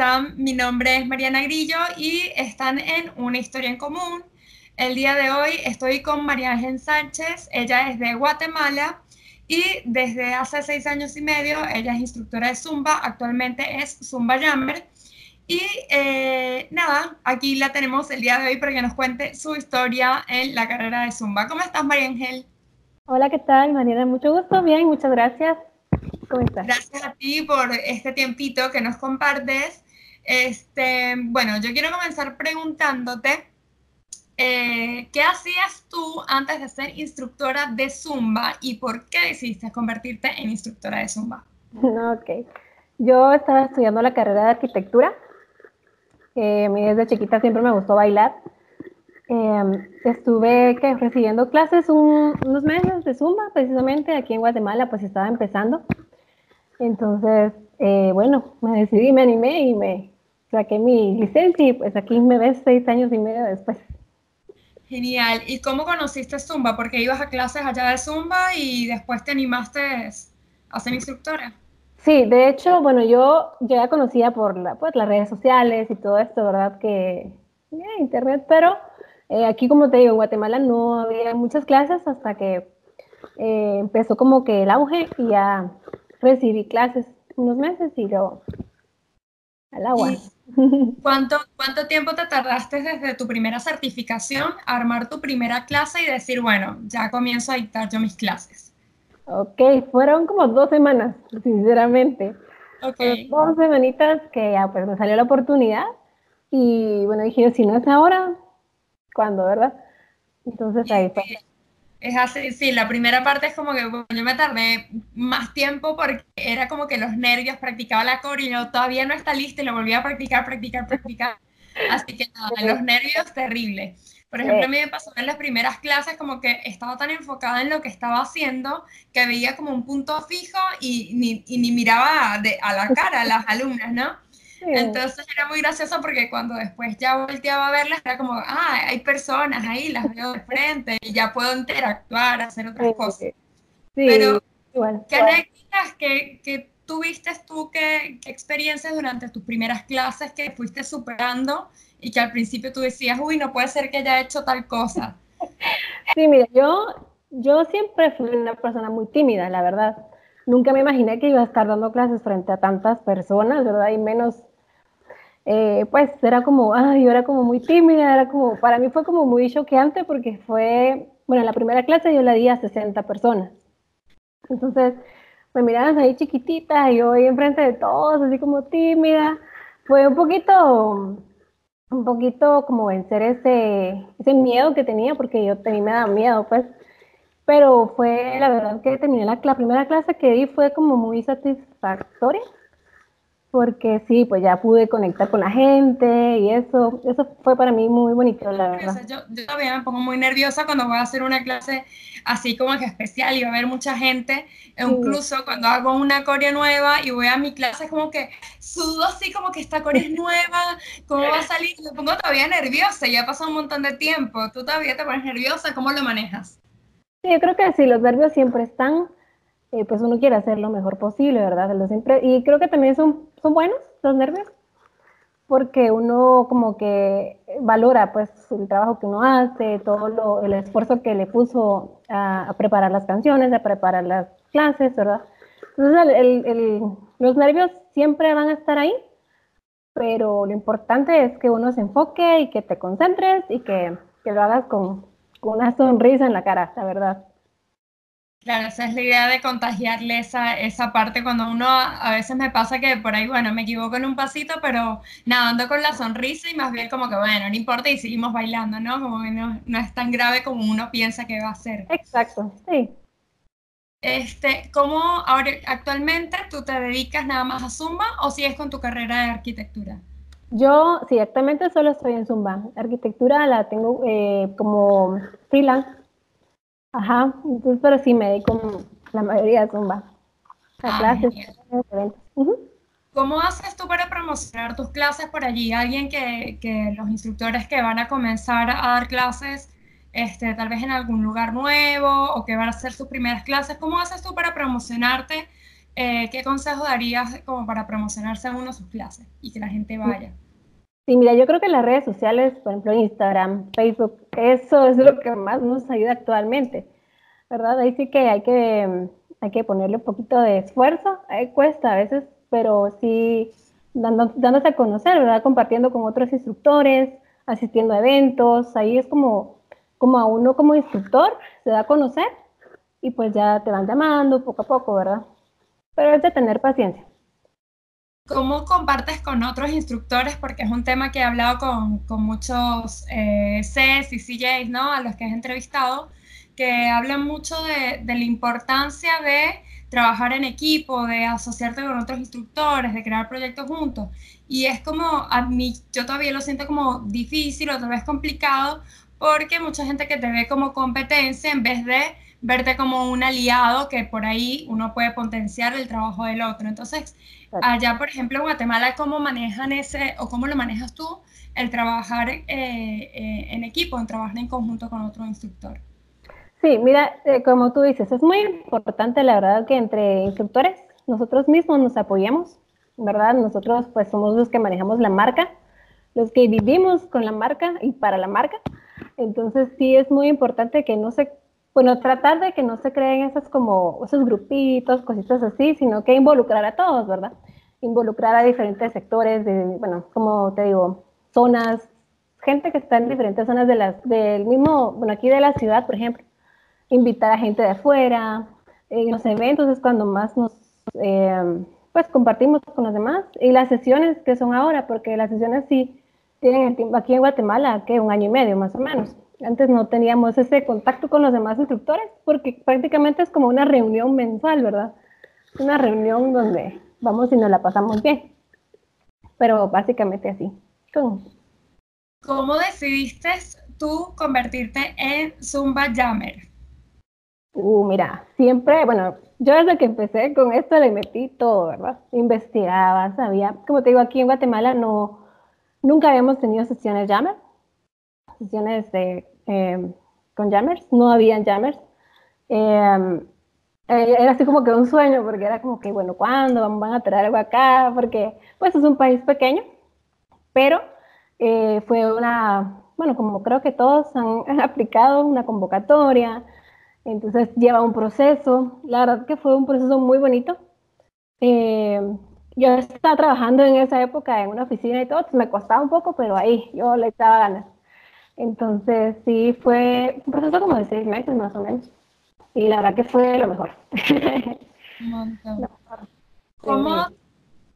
están? Mi nombre es Mariana Grillo y están en Una Historia en Común. El día de hoy estoy con María Ángel Sánchez, ella es de Guatemala y desde hace seis años y medio ella es instructora de Zumba, actualmente es Zumba Jammer. Y eh, nada, aquí la tenemos el día de hoy para que nos cuente su historia en la carrera de Zumba. ¿Cómo estás, María Ángel? Hola, ¿qué tal, Mariana? Mucho gusto, bien, muchas gracias. ¿Cómo estás? Gracias a ti por este tiempito que nos compartes. Este, bueno, yo quiero comenzar preguntándote, eh, ¿qué hacías tú antes de ser instructora de Zumba y por qué decidiste convertirte en instructora de Zumba? Ok, yo estaba estudiando la carrera de arquitectura. Eh, desde chiquita siempre me gustó bailar. Em, estuve recibiendo clases unos meses de Zumba, precisamente aquí en Guatemala, pues estaba empezando. Entonces, eh, bueno, me decidí, me animé y me saqué mi licencia y pues aquí me ves seis años y medio después. Genial. ¿Y cómo conociste Zumba? Porque ibas a clases allá de Zumba y después te animaste a ser instructora. Sí, de hecho, bueno, yo ya conocía por la, pues, las redes sociales y todo esto, ¿verdad? Que internet, pero eh, aquí, como te digo, en Guatemala no había muchas clases hasta que eh, empezó como que el auge y ya recibí clases unos meses y luego al agua. ¿Cuánto, ¿Cuánto tiempo te tardaste desde tu primera certificación a armar tu primera clase y decir, bueno, ya comienzo a dictar yo mis clases? Ok, fueron como dos semanas, sinceramente. Ok. dos semanitas que ya pues me salió la oportunidad y bueno, dije, si no es ahora, ¿cuándo, verdad? Entonces ahí fue. Es así, sí, la primera parte es como que yo me tardé más tiempo porque era como que los nervios, practicaba la core y yo todavía no está lista y lo volví a practicar, practicar, practicar. Así que nada, los nervios terrible. Por ejemplo, a mí me pasó en las primeras clases como que estaba tan enfocada en lo que estaba haciendo que veía como un punto fijo y ni, y ni miraba de, a la cara a las alumnas, ¿no? Entonces era muy gracioso porque cuando después ya volteaba a verlas era como, ah, hay personas ahí, las veo de frente y ya puedo interactuar, hacer otras cosas. Pero, ¿qué anécdotas que, que tuviste tú, qué, qué experiencias durante tus primeras clases que fuiste superando y que al principio tú decías, uy, no puede ser que haya hecho tal cosa? Sí, mira, yo, yo siempre fui una persona muy tímida, la verdad. Nunca me imaginé que iba a estar dando clases frente a tantas personas, ¿verdad? Y menos eh, pues era como, ay, yo era como muy tímida, era como, para mí fue como muy choqueante porque fue, bueno, en la primera clase yo la di a 60 personas. Entonces, me miraban ahí chiquitita y yo ahí enfrente de todos, así como tímida. Fue un poquito, un poquito como vencer ese, ese miedo que tenía, porque yo tenía, me daba miedo, pues. Pero fue, la verdad que terminé la, la primera clase que di fue como muy satisfactoria porque sí, pues ya pude conectar con la gente y eso, eso fue para mí muy bonito, la verdad. Yo, todavía me pongo muy nerviosa cuando voy a hacer una clase así como que especial y va a haber mucha gente, e incluso cuando hago una coreo nueva y voy a mi clase es como que sudo así como que esta coreo es nueva, ¿cómo va a salir? Me pongo todavía nerviosa, ya pasado un montón de tiempo, ¿tú todavía te pones nerviosa? ¿Cómo lo manejas? Sí, yo creo que sí, los nervios siempre están, eh, pues uno quiere hacer lo mejor posible, ¿verdad? siempre, y creo que también son, son buenos los nervios, porque uno como que valora pues el trabajo que uno hace, todo lo, el esfuerzo que le puso a, preparar las canciones, a preparar las clases, ¿verdad? Entonces el, los nervios siempre van a estar ahí, pero lo importante es que uno se enfoque y que te concentres y que, que lo hagas con, con una sonrisa en la cara, la verdad. Claro, esa es la idea de contagiarle esa, esa parte cuando uno, a veces me pasa que por ahí, bueno, me equivoco en un pasito, pero nada, ando con la sonrisa y más bien como que, bueno, no importa y seguimos bailando, ¿no? Como que no, no es tan grave como uno piensa que va a ser. Exacto, sí. Este, ¿Cómo ahora actualmente tú te dedicas nada más a Zumba o sigues con tu carrera de arquitectura? Yo, sí, actualmente solo estoy en Zumba. Arquitectura la tengo eh, como freelance Ajá, entonces, pero sí me dedico la mayoría de Zumba. A ah, clases, ¿Cómo haces tú para promocionar tus clases por allí? Alguien que, que, los instructores que van a comenzar a dar clases, este, tal vez en algún lugar nuevo o que van a hacer sus primeras clases, ¿cómo haces tú para promocionarte eh, ¿qué consejo darías como para promocionarse a uno sus clases y que la gente vaya? Sí, mira, yo creo que las redes sociales, por ejemplo Instagram, Facebook, eso es lo que más nos ayuda actualmente, ¿verdad? Ahí sí que hay que, hay que ponerle un poquito de esfuerzo, cuesta a veces, pero sí dándose a conocer, ¿verdad? Compartiendo con otros instructores, asistiendo a eventos, ahí es como, como a uno como instructor se da a conocer y pues ya te van llamando poco a poco, ¿verdad? Pero es de tener paciencia. ¿Cómo compartes con otros instructores? Porque es un tema que he hablado con, con muchos eh, CES y CJs, ¿no? A los que has entrevistado, que hablan mucho de, de la importancia de trabajar en equipo, de asociarte con otros instructores, de crear proyectos juntos. Y es como, a mí, yo todavía lo siento como difícil o tal vez complicado, porque mucha gente que te ve como competencia en vez de verte como un aliado que por ahí uno puede potenciar el trabajo del otro. Entonces, allá, por ejemplo, en Guatemala, ¿cómo manejan ese, o cómo lo manejas tú, el trabajar eh, eh, en equipo, en trabajar en conjunto con otro instructor? Sí, mira, eh, como tú dices, es muy importante la verdad que entre instructores nosotros mismos nos apoyemos, ¿verdad? Nosotros pues somos los que manejamos la marca, los que vivimos con la marca y para la marca. Entonces sí es muy importante que no se, bueno, tratar de que no se creen esas como, esos grupitos, cositas así, sino que involucrar a todos, ¿verdad? Involucrar a diferentes sectores, de, bueno, como te digo, zonas, gente que está en diferentes zonas de las, del mismo, bueno, aquí de la ciudad, por ejemplo invitar a gente de afuera. En los eventos es cuando más nos eh, pues compartimos con los demás. Y las sesiones que son ahora, porque las sesiones sí tienen el tiempo aquí en Guatemala, que un año y medio más o menos. Antes no teníamos ese contacto con los demás instructores porque prácticamente es como una reunión mensual, ¿verdad? Una reunión donde vamos y nos la pasamos bien. Pero básicamente así. ¿Cómo, ¿Cómo decidiste tú convertirte en Zumba Jammer? Uh, mira, siempre, bueno, yo desde que empecé con esto le metí todo, ¿verdad? Investigaba, sabía, como te digo, aquí en Guatemala no, nunca habíamos tenido sesiones Jammer, sesiones de, em, con Jammers, no habían Jammers. Em, eh, era así como que un sueño, porque era como que, bueno, ¿cuándo van a traer algo acá? Porque, pues, es un país pequeño, pero eh, fue una, bueno, como creo que todos han aplicado una convocatoria, entonces lleva un proceso. La verdad que fue un proceso muy bonito. Eh, yo estaba trabajando en esa época en una oficina y todo, me costaba un poco, pero ahí yo le echaba ganas. Entonces sí, fue un proceso como de seis meses más o menos. Y la verdad que fue lo mejor. ¿Cómo,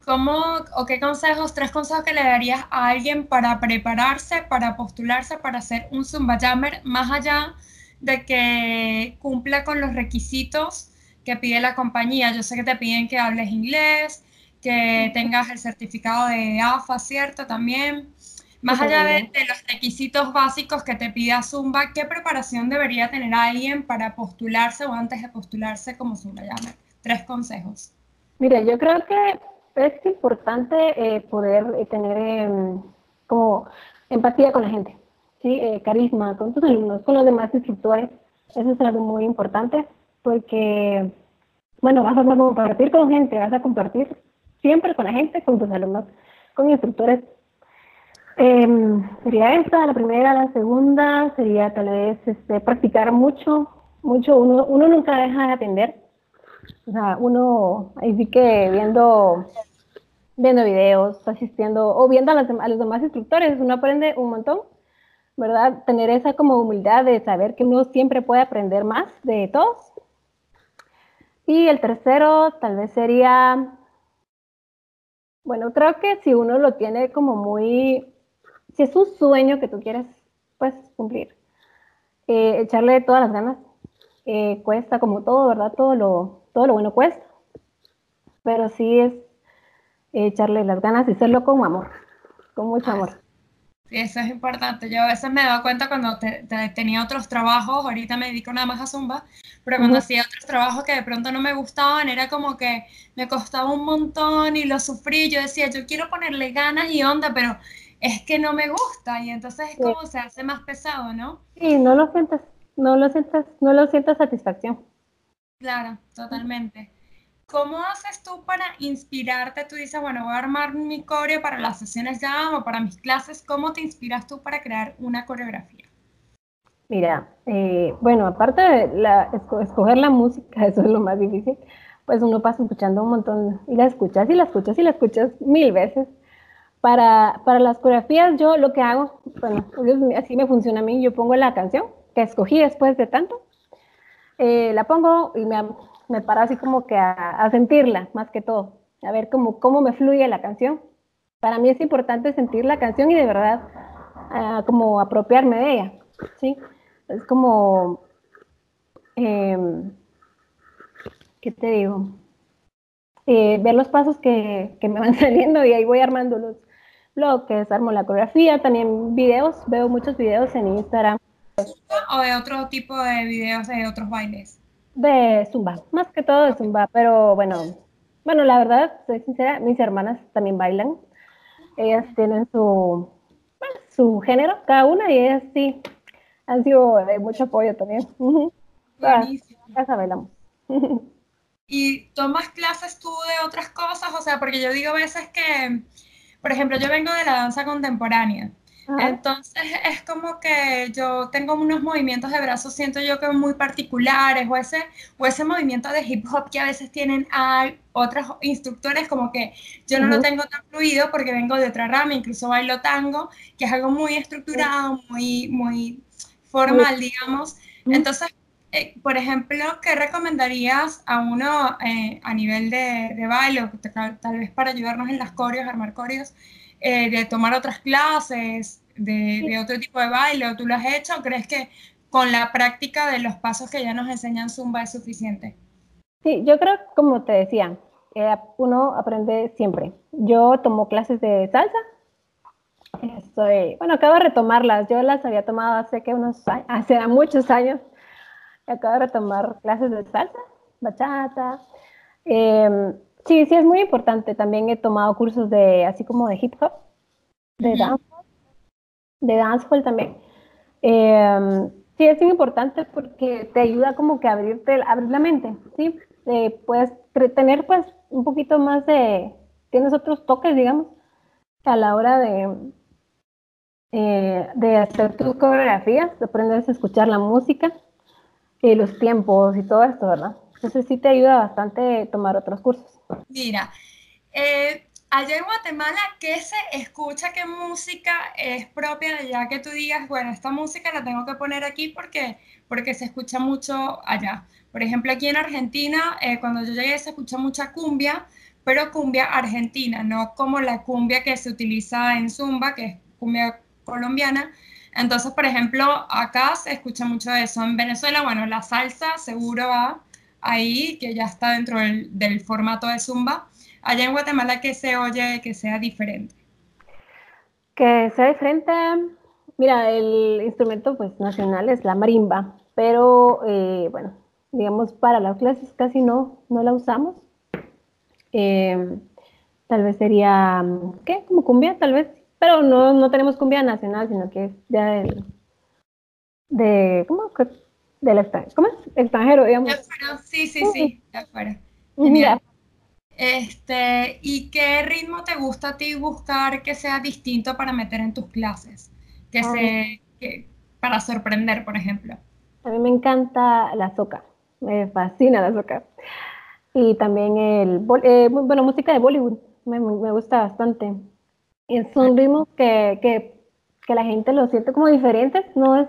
¿Cómo o qué consejos, tres consejos que le darías a alguien para prepararse, para postularse, para hacer un Zumba Jammer más allá de que cumpla con los requisitos que pide la compañía. Yo sé que te piden que hables inglés, que tengas el certificado de AFA, ¿cierto? También. Más allá de, los requisitos básicos que te pida Zumba, ¿qué preparación debería tener alguien para postularse o antes de postularse como Zumba Llame? Tres consejos. Mira, yo creo que es importante eh, poder eh, tener em, como empatía con la gente. ¿sí? Eh, carisma con tus alumnos, con los demás instructores. Eso es algo muy importante porque, bueno, vas a compartir con gente, vas a compartir siempre con la gente, con tus alumnos, con instructores. Em, sería esta, la primera, la segunda sería tal vez este, practicar mucho, mucho, uno, uno nunca deja de aprender. O sea, uno ahí sí que viendo, viendo videos, asistiendo o viendo a los demás instructores, uno aprende un montón ¿verdad? Tener esa como humildad de saber que uno siempre puede aprender más de todos. Y el tercero tal vez sería, bueno, creo que si uno lo tiene como muy, si es un sueño que tú quieres, pues cumplir, eh, echarle todas las ganas. Eh, cuesta como todo, ¿verdad? Todo lo, todo lo bueno cuesta. Pero sí es echarle las ganas y hacerlo con amor, con mucho amor. Sí, eso es importante. Yo a veces me he dado cuenta cuando tenía otros trabajos, ahorita me dedico nada más a Zumba, pero cuando hacía otros trabajos que de pronto no me gustaban, era como que me costaba un montón y lo sufrí. Yo decía, yo quiero ponerle ganas y onda, pero es que no me gusta y entonces es como se hace más pesado, ¿no? Sí, no lo sientes, no lo sientes, no lo sientes satisfacción. Claro, totalmente. ¿Cómo haces tú para inspirarte? Tú dices, bueno, voy a armar mi coreo para las sesiones ya o para mis clases. ¿Cómo te inspiras tú para crear una coreografía? Mira, eh, bueno, aparte de escoger la música, eso es lo más difícil, pues uno pasa escuchando un montón y la escuchas y la escuchas y la escuchas mil veces. Para, para las coreografías yo lo que hago, bueno, así me funciona a mí, yo pongo la canción que escogí después de tanto, eh, la pongo y me, me paro así como que a, sentirla, más que todo, a ver cómo, cómo me fluye la canción. Para mí es importante sentir la canción y de verdad ah, como apropiarme de ella, ¿sí? Es como, em, ¿qué te digo? Eh, ver los pasos que, que, me van saliendo y ahí voy armando los bloques, armo la coreografía, también videos, veo muchos videos en Instagram. ¿O de otro tipo de videos de otros bailes? De Zumba, más que todo de Zumba, pero bueno, bueno, la verdad, soy sincera, mis hermanas también bailan. Ellas tienen su, su género, cada una, y ellas sí han sido de mucho apoyo también. Buenísimo. Casa bailamos. ¿Y tomas clases tú de otras cosas? O sea, porque yo digo a veces que, por ejemplo, yo vengo de la danza contemporánea. Entonces es como que yo tengo unos movimientos de brazos, siento yo que muy particulares, o ese, o ese movimiento de hip hop que a veces tienen a otros instructores, como que yo no lo tengo tan fluido porque vengo de otra rama, incluso bailo tango, que es algo muy estructurado, muy, muy formal, digamos. Entonces, eh, por ejemplo, ¿qué recomendarías a uno eh, a nivel de, de baile, tal, vez para ayudarnos en las coreos, armar coreos? Eh, de tomar otras clases, de, otro tipo de baile, o tú lo has hecho, o crees que con la práctica de los pasos que ya nos enseñan Zumba es suficiente? Sí, yo creo, como te decía, uno aprende siempre. Yo tomo clases de salsa. Estoy, bueno, acabo de retomarlas. Yo las había tomado hace que unos hace muchos años. Acabo de retomar clases de salsa, bachata. Eh, Sí, sí, es muy importante. También he tomado cursos de, así como de hip hop, de dancehall, de dancehall también. Em, sí, es muy importante porque te ayuda como que a abrirte, abrir la mente, ¿sí? Eh, puedes tener pues un poquito más de, tienes otros toques, digamos, a la hora de, eh, de hacer tus coreografías, aprendes a escuchar la música, los tiempos y todo esto, ¿verdad? Entonces sí te ayuda bastante tomar otros cursos. Mira, eh, allá en Guatemala, ¿qué se escucha? ¿Qué música es propia de allá que tú digas, bueno, esta música la tengo que poner aquí porque, porque se escucha mucho allá? Por ejemplo, aquí en Argentina, eh, cuando yo llegué se escucha mucha cumbia, pero cumbia argentina, no como la cumbia que se utiliza en Zumba, que es cumbia colombiana. Entonces, por ejemplo, acá se escucha mucho eso. En Venezuela, bueno, la salsa seguro va ahí, que ya está dentro del, formato de Zumba. Allá en Guatemala, que se oye que sea diferente? Que sea diferente, mira, el instrumento pues nacional es la marimba, pero eh, bueno, digamos para las clases casi no, no la usamos. Em, tal vez sería, ¿qué? Como cumbia, tal vez, pero no, no tenemos cumbia nacional, sino que es ya del, de, ¿cómo? del extranjero, ¿cómo es? Extranjero, digamos. sí, sí, sí, de afuera. Genial. Este, ¿y qué ritmo te gusta a ti buscar que sea distinto para meter en tus clases? Que se, que, para sorprender, por ejemplo. A mí me encanta la soca, me fascina la soca. Y también el, eh, bueno, música de Bollywood, me, me gusta bastante. Son ritmos que, que, que la gente lo siente como diferentes, no es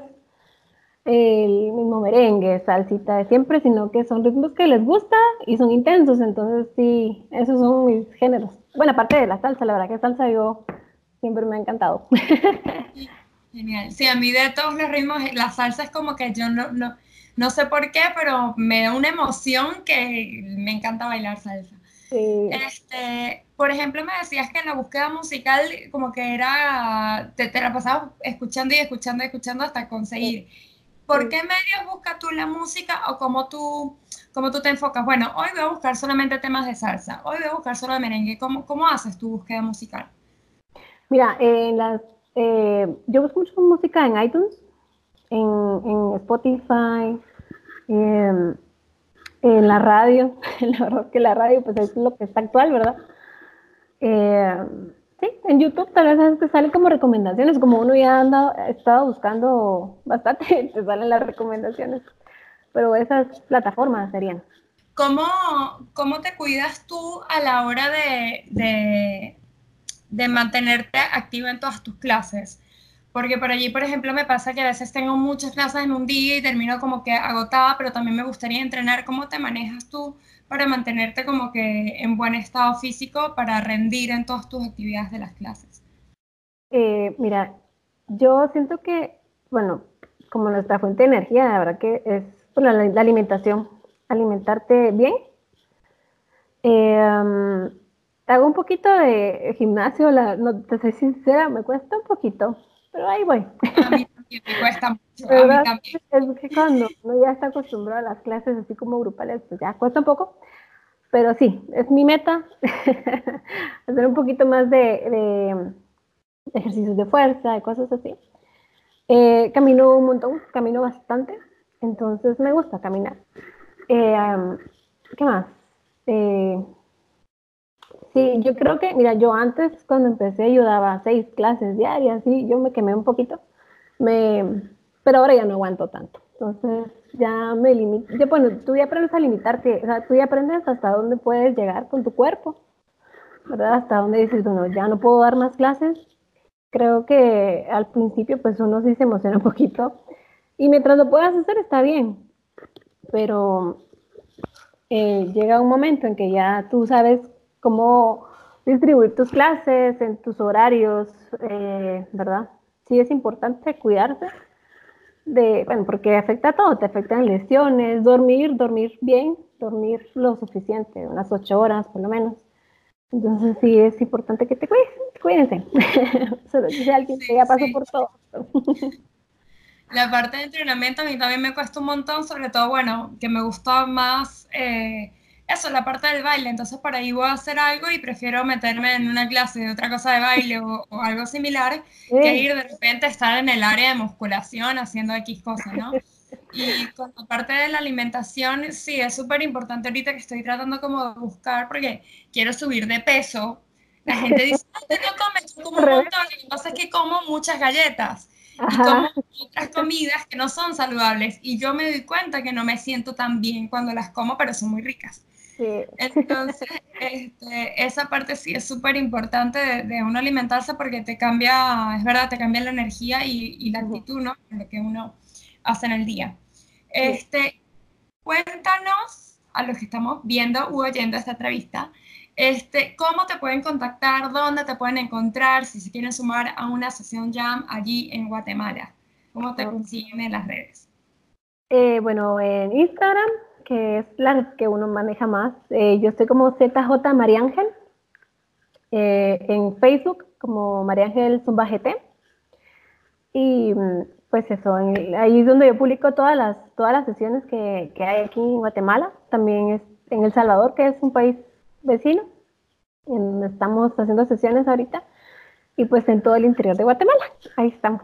el mismo merengue, salsita de siempre, sino que son ritmos que les gusta y son intensos, entonces sí, esos son mis géneros. Bueno, aparte de la salsa, la verdad que salsa yo siempre me ha encantado. Genial. Sí, a mí de todos los ritmos, la salsa es como que yo no, no, no sé por qué, pero me da una emoción que me encanta bailar salsa. Sí. Este, por ejemplo, me decías que en la búsqueda musical como que era, te, te la pasabas escuchando y escuchando y escuchando hasta conseguir. ¿Por qué medios buscas tú la música o cómo tú, cómo tú te enfocas? Bueno, hoy voy a buscar solamente temas de salsa, hoy voy a buscar solo de merengue. ¿Cómo, cómo haces tu búsqueda musical? Mira, las, eh, yo busco mucho música en iTunes, en, Spotify, em, En la radio, la verdad que la radio pues es lo que está actual, ¿verdad? Eh, sí, en YouTube tal vez te salen como recomendaciones, como uno ya anda, ha estado buscando bastante, te salen las recomendaciones, pero esas plataformas serían. ¿Cómo, cómo te cuidas tú a la hora de, de mantenerte activo en todas tus clases? Porque por allí, por ejemplo, me pasa que a veces tengo muchas clases en un día y termino como que agotada, pero también me gustaría entrenar. ¿Cómo te manejas tú para mantenerte como que en buen estado físico para rendir en todas tus actividades de las clases? Eh, mira, yo siento que, bueno, como nuestra fuente de energía, la verdad que es la, alimentación, alimentarte bien. Eh, hago un poquito de gimnasio, no te soy sincera, me cuesta un poquito, pero ahí voy. A mí también me cuesta mucho. A mí también. Es que cuando uno ya está acostumbrado a las clases así como grupales, pues ya cuesta un poco. Pero sí, es mi meta hacer un poquito más de, ejercicios de fuerza, de cosas así. Eh, camino un montón, camino bastante, entonces me gusta caminar. Eh, ¿Qué más? Eh, Sí, yo creo que, mira, yo antes cuando empecé ayudaba seis clases diarias, sí, yo me quemé un poquito, me, pero ahora ya no aguanto tanto. Entonces ya me limito, bueno, tú ya aprendes a limitarte, o sea, tú ya aprendes hasta dónde puedes llegar con tu cuerpo, ¿verdad? Hasta dónde dices, bueno, ya no puedo dar más clases. Creo que al principio pues uno sí se emociona un poquito y mientras lo puedas hacer está bien, pero eh, llega un momento en que ya tú sabes cómo distribuir tus clases, en tus horarios, eh, ¿verdad? Sí es importante cuidarse de, bueno, porque afecta a todo, te afectan lesiones, dormir, dormir bien, dormir lo suficiente, unas ocho horas por lo menos. Entonces sí es importante que te cuides, cuídense. Solo si alguien que ya pasó por todo. La parte de entrenamiento a mí también me cuesta un montón, sobre todo, bueno, que me gusta más eh, eso, la parte del baile, entonces por ahí voy a hacer algo y prefiero meterme en una clase de otra cosa de baile o, algo similar que ir de repente a estar en el área de musculación haciendo X cosas, ¿no? Y con la parte de la alimentación, sí, es súper importante ahorita que estoy tratando como de buscar, porque quiero subir de peso. La gente dice, no, no comes, como un montón, lo que pasa es que como muchas galletas y como otras comidas que no son saludables y yo me doy cuenta que no me siento tan bien cuando las como, pero son muy ricas. Entonces, este, esa parte sí es súper importante de, uno alimentarse porque te cambia, es verdad, te cambia la energía y, la actitud, ¿no? Lo que uno hace en el día. Este, cuéntanos a los que estamos viendo u oyendo esta entrevista, este, cómo te pueden contactar, dónde te pueden encontrar, si se quieren sumar a una sesión Jam allí en Guatemala. ¿Cómo te consiguen en las redes? Eh, bueno, en Instagram que es la que uno maneja más. Eh, yo estoy como ZJ María Ángel, eh, en Facebook como María Ángel Zumba GT. Y mm, pues eso, ahí es donde yo publico todas las, todas las sesiones que, que, hay aquí en Guatemala. También es en El Salvador, que es un país vecino, en donde estamos haciendo sesiones ahorita. Y pues en todo el interior de Guatemala. Ahí estamos.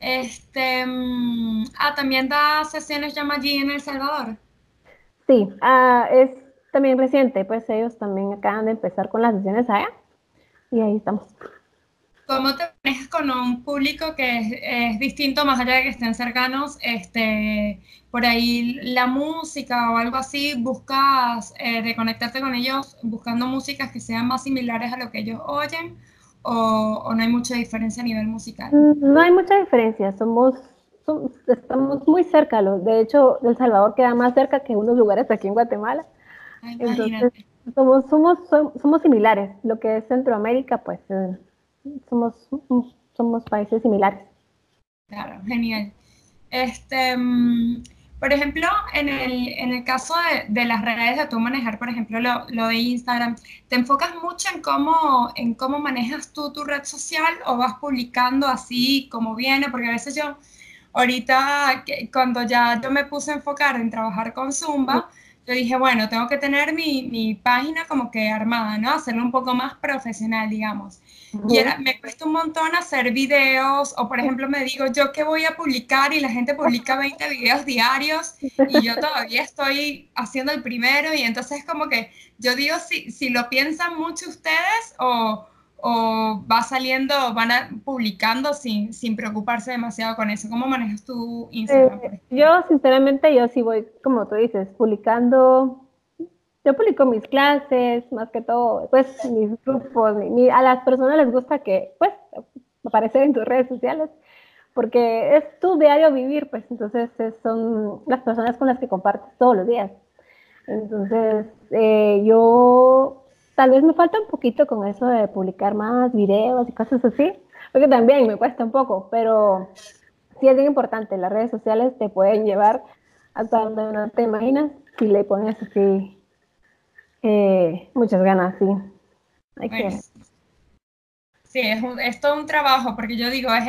Este, mm, ah, también da sesiones llama allí en El Salvador. Sí, ah, es también reciente, pues ellos también acaban de empezar con las sesiones allá y ahí estamos. ¿Cómo te manejas con un público que es, distinto, más allá de que estén cercanos? Este, por ahí la música o algo así, buscas eh, de conectarte con ellos buscando músicas que sean más similares a lo que ellos oyen o, no hay mucha diferencia a nivel musical? Mm, no hay mucha diferencia, somos, estamos muy cerca, de hecho El Salvador queda más cerca que unos lugares aquí en Guatemala. Entonces, somos, somos, somos similares, lo que es Centroamérica, pues eh, somos, somos países similares. Claro, genial. Este, mm, por ejemplo, en el, en el caso de, de, las redes de tú manejar, por ejemplo, lo, lo, de Instagram, ¿te enfocas mucho en cómo, en cómo manejas tú tu red social o vas publicando así como viene? Porque a veces yo, ahorita, cuando ya yo me puse a enfocar en trabajar con Zumba, yo dije, bueno, tengo que tener mi, mi página como que armada, ¿no? Hacerlo un poco más profesional, digamos. Y era, me cuesta un montón hacer videos, o por ejemplo me digo, yo qué voy a publicar y la gente publica 20 videos diarios y yo todavía estoy haciendo el primero y entonces como que yo digo, si, si lo piensan mucho ustedes o, o va saliendo, van a, publicando sin, sin preocuparse demasiado con eso. ¿Cómo manejas tu Instagram? Eh, yo sinceramente, yo sí voy, como tú dices, publicando yo publico mis clases, más que todo, pues mis grupos, a las personas les gusta que, pues, aparecer en tus redes sociales, porque es tu diario vivir, pues, entonces son las personas con las que compartes todos los días. Entonces, eh, yo tal vez me falta un poquito con eso de publicar más videos y cosas así, porque también me cuesta un poco, pero sí es bien importante, las redes sociales te pueden llevar hasta donde no te imaginas si le pones así eh, muchas ganas, sí. Sí, es, es, todo un trabajo, porque yo digo, es,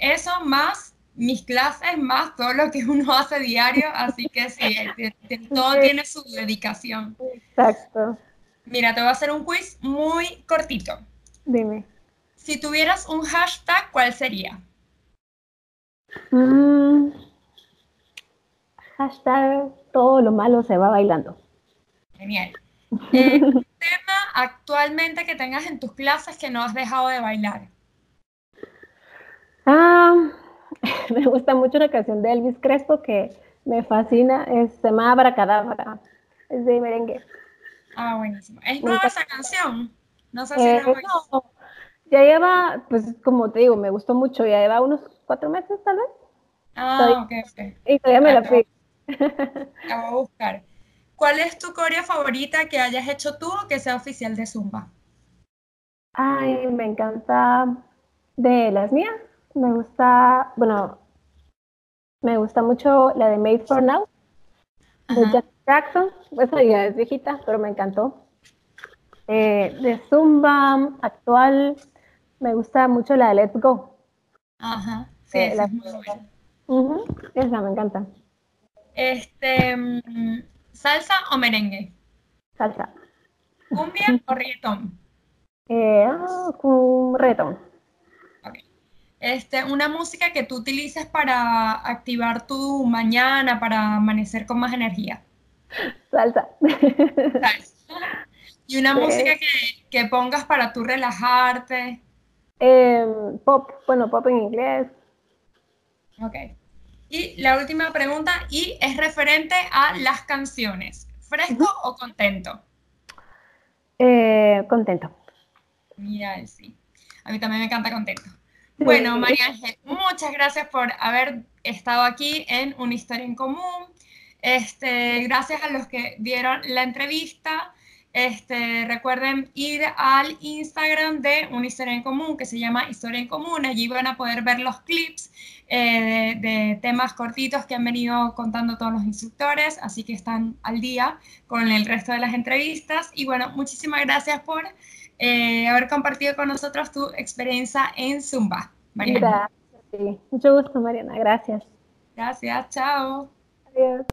eso más mis clases, más todo lo que uno hace diario, así que sí, todo tiene su dedicación. Exacto. Mira, te voy a hacer un quiz muy cortito. Dime. Si tuvieras un hashtag, ¿cuál sería? Mm, hashtag, todo lo malo se va bailando. Genial. Eh, un tema actualmente que tengas en tus clases que no has dejado de bailar. Ah, me gusta mucho la canción de Elvis Crespo que me fascina, es Se llama Abracadabra, es de merengue. Ah, buenísimo. ¿Es nueva esa canción? No sé si eh, no, ya lleva, pues como te digo, me gustó mucho, ya lleva unos cuatro meses tal vez. Ah, ok, ok. Y todavía me la fui. La voy a buscar. ¿Cuál es tu coreo favorita que hayas hecho tú o que sea oficial de Zumba? Ay, me encanta de las mías. Me gusta, bueno, me gusta mucho la de Made for Now, de Jack Jackson. Esa ya es viejita, pero me encantó. Eh, de Zumba actual, me gusta mucho la de Let's Go. Ajá, sí, eh, esa es muy buena. esa me encanta. Este, mm, ¿Salsa o merengue? Salsa. ¿Cumbia o reggaetón? Eh, ah, reggaetón. Este, una música que tú utilices para activar tu mañana, para amanecer con más energía. Salsa. Salsa. Y una música que, que, pongas para tú relajarte. Em, pop, bueno, pop en inglés. Ok. Y la última pregunta, y es referente a las canciones. ¿Fresco o contento? Eh, contento. Mira, sí. A mí también me encanta contento. Bueno, María Ángel, muchas gracias por haber estado aquí en Una Historia en Común. Este, gracias a los que dieron la entrevista. Este, recuerden ir al Instagram de Una Historia en Común, que se llama Historia en Común. Allí van a poder ver los clips eh, de, temas cortitos que han venido contando todos los instructores, así que están al día con el resto de las entrevistas. Y bueno, muchísimas gracias por eh, haber compartido con nosotros tu experiencia en Zumba. Mariana. Gracias, mucho gusto, Mariana. Gracias. Gracias, chao. Adiós.